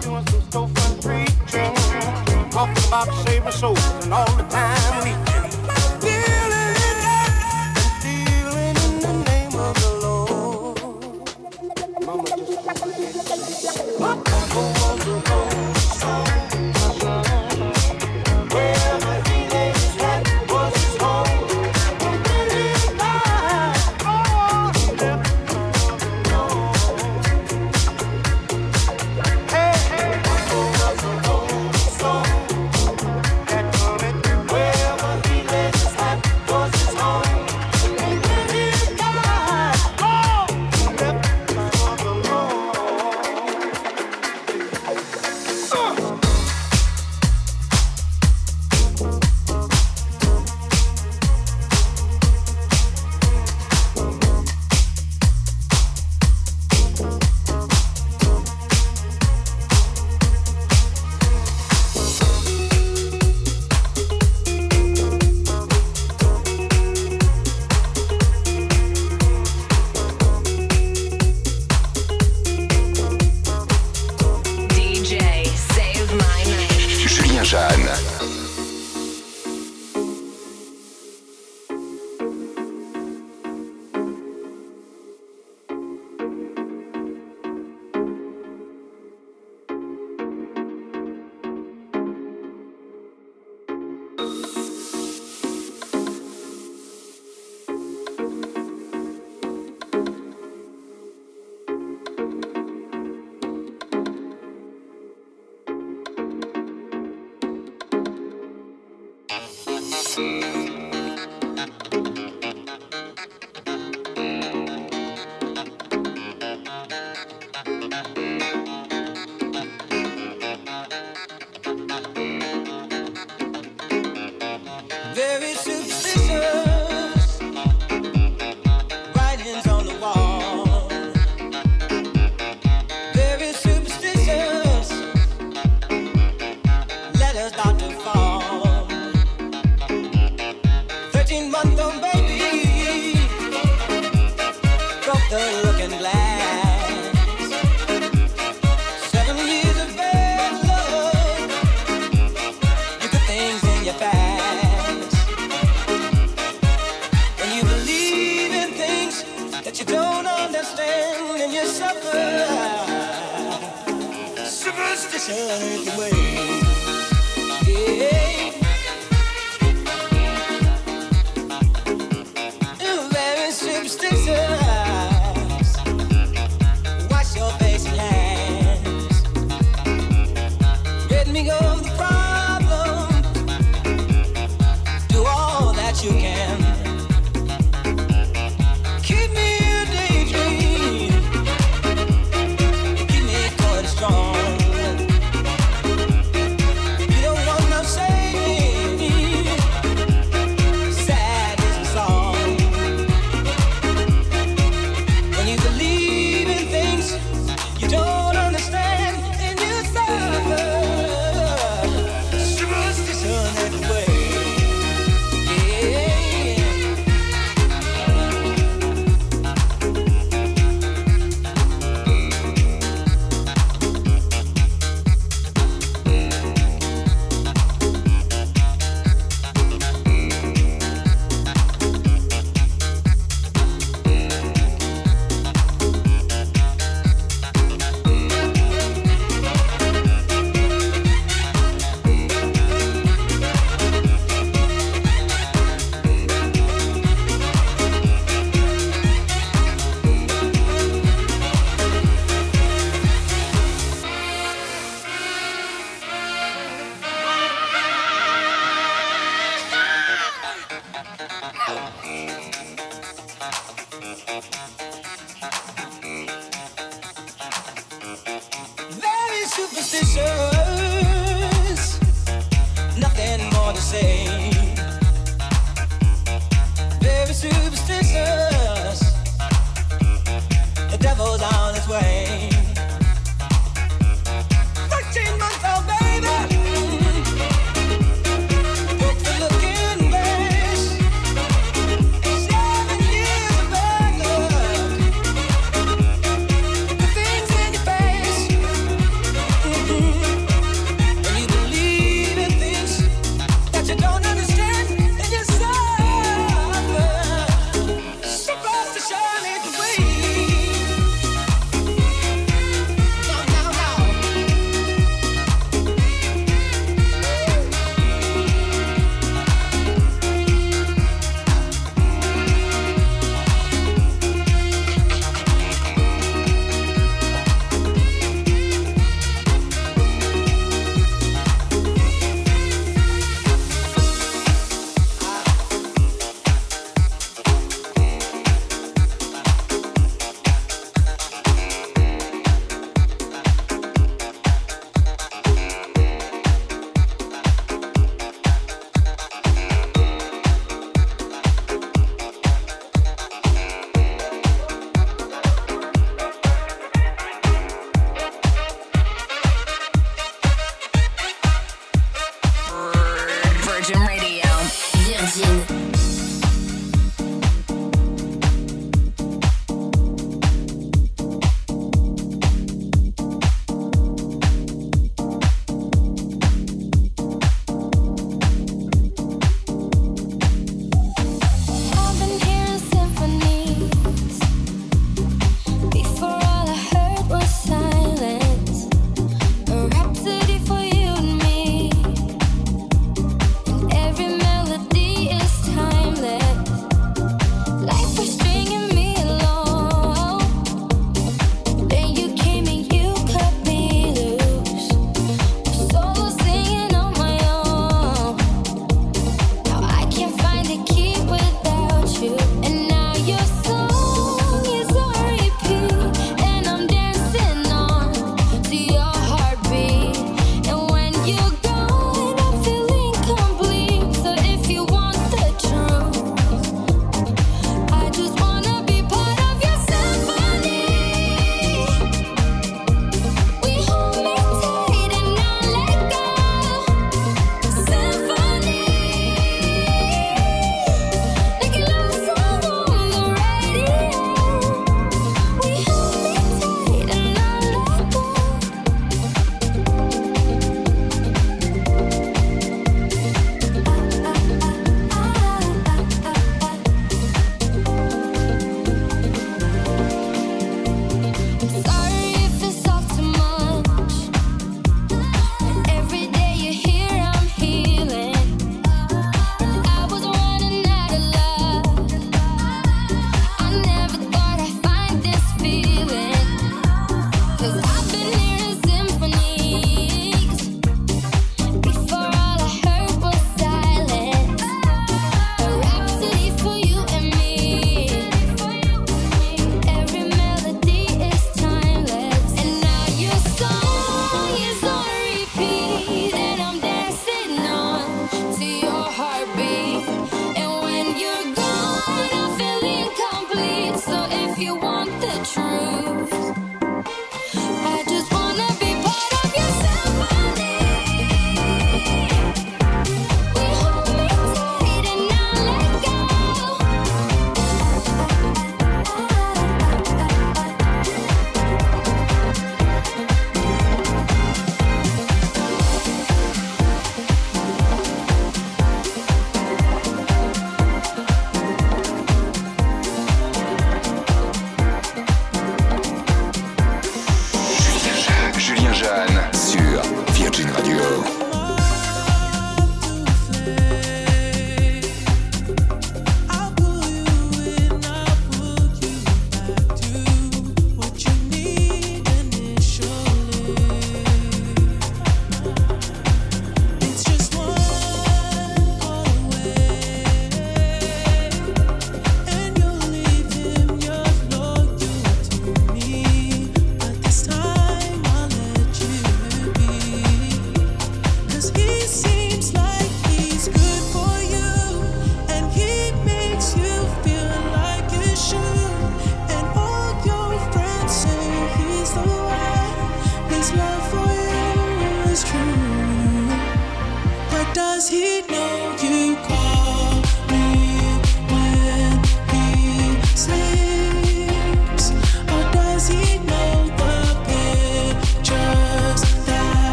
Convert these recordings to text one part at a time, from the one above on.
doing some so fun preaching. Talking about saving souls and all the time in the name of the Lord.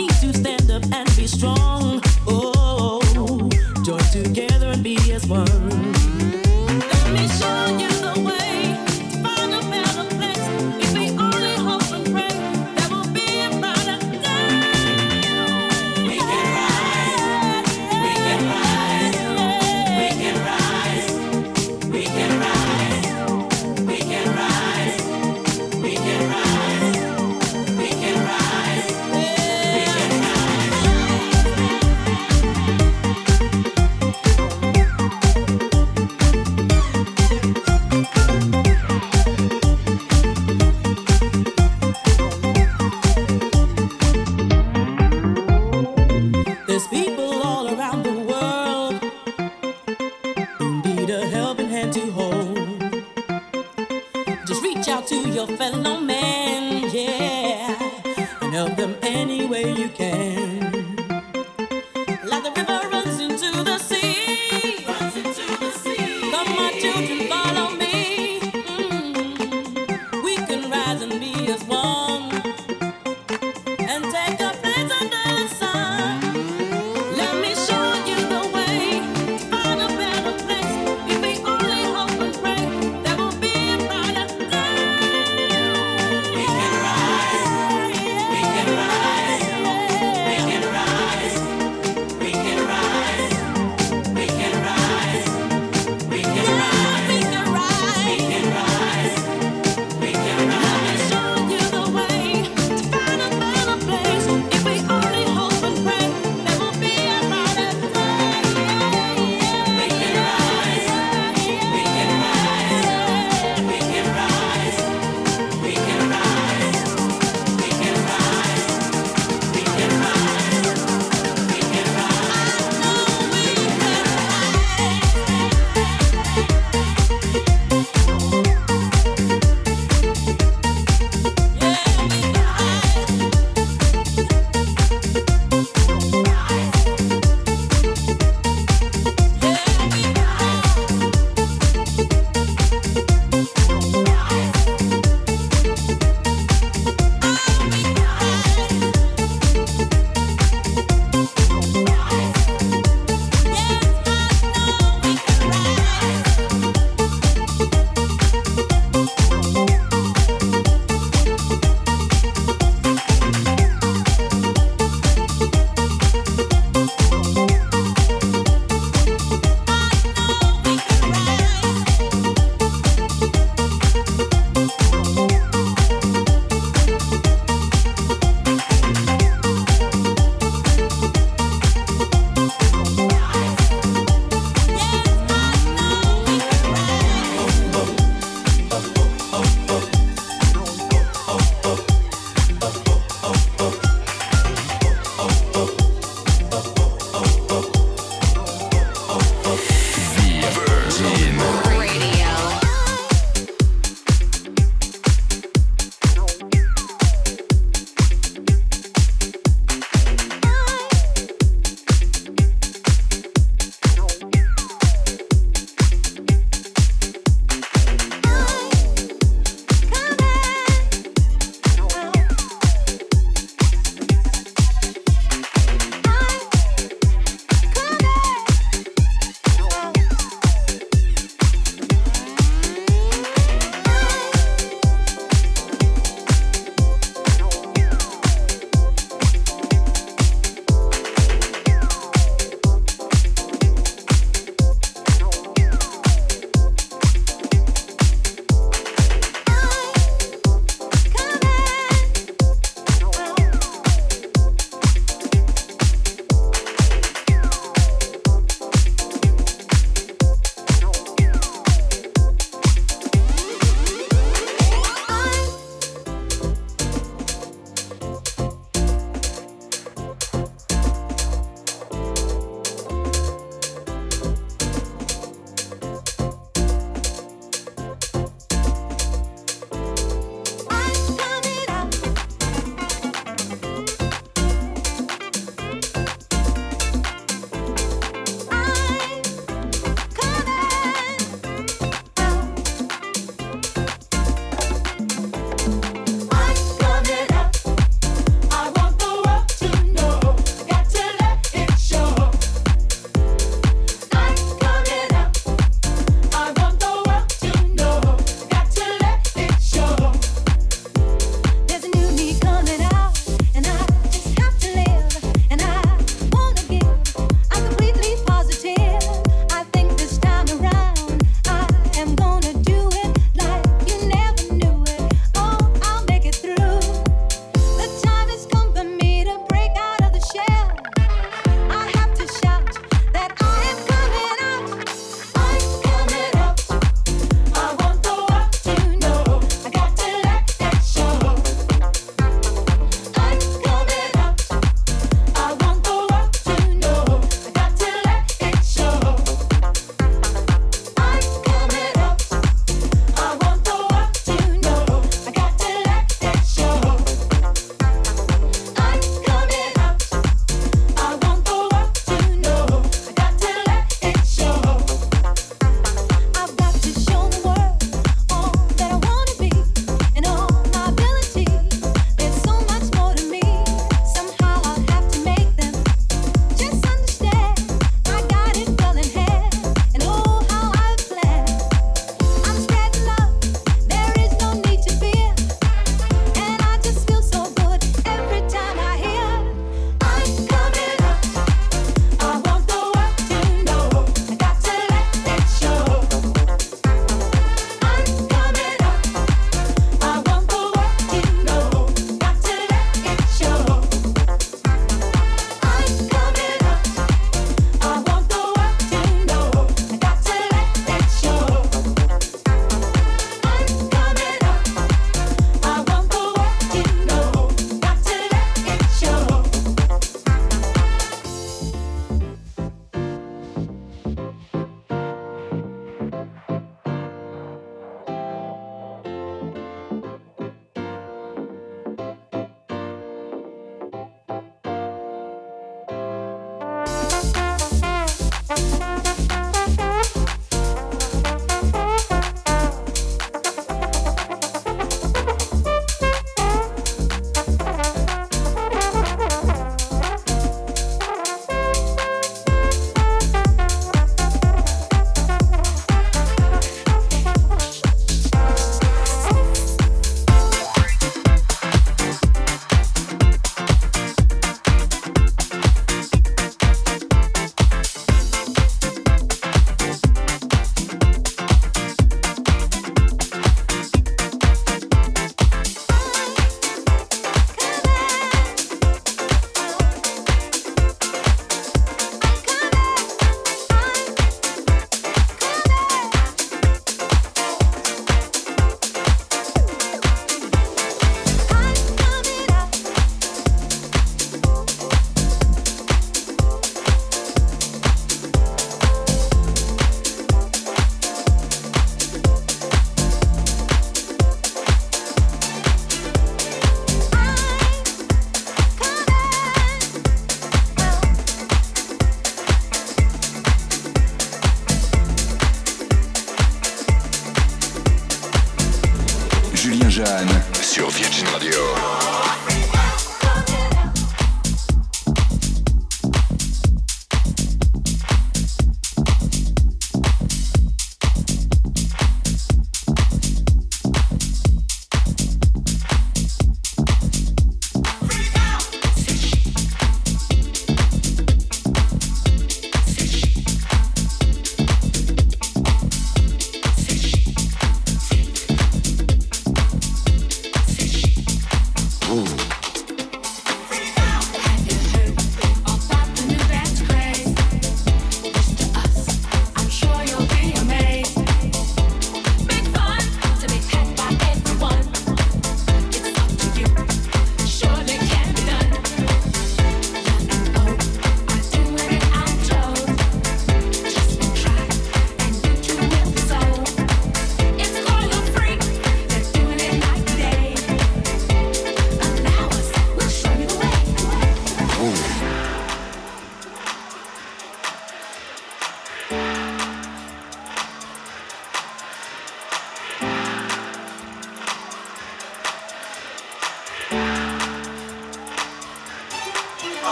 need to stand up and be strong. Oh, join together.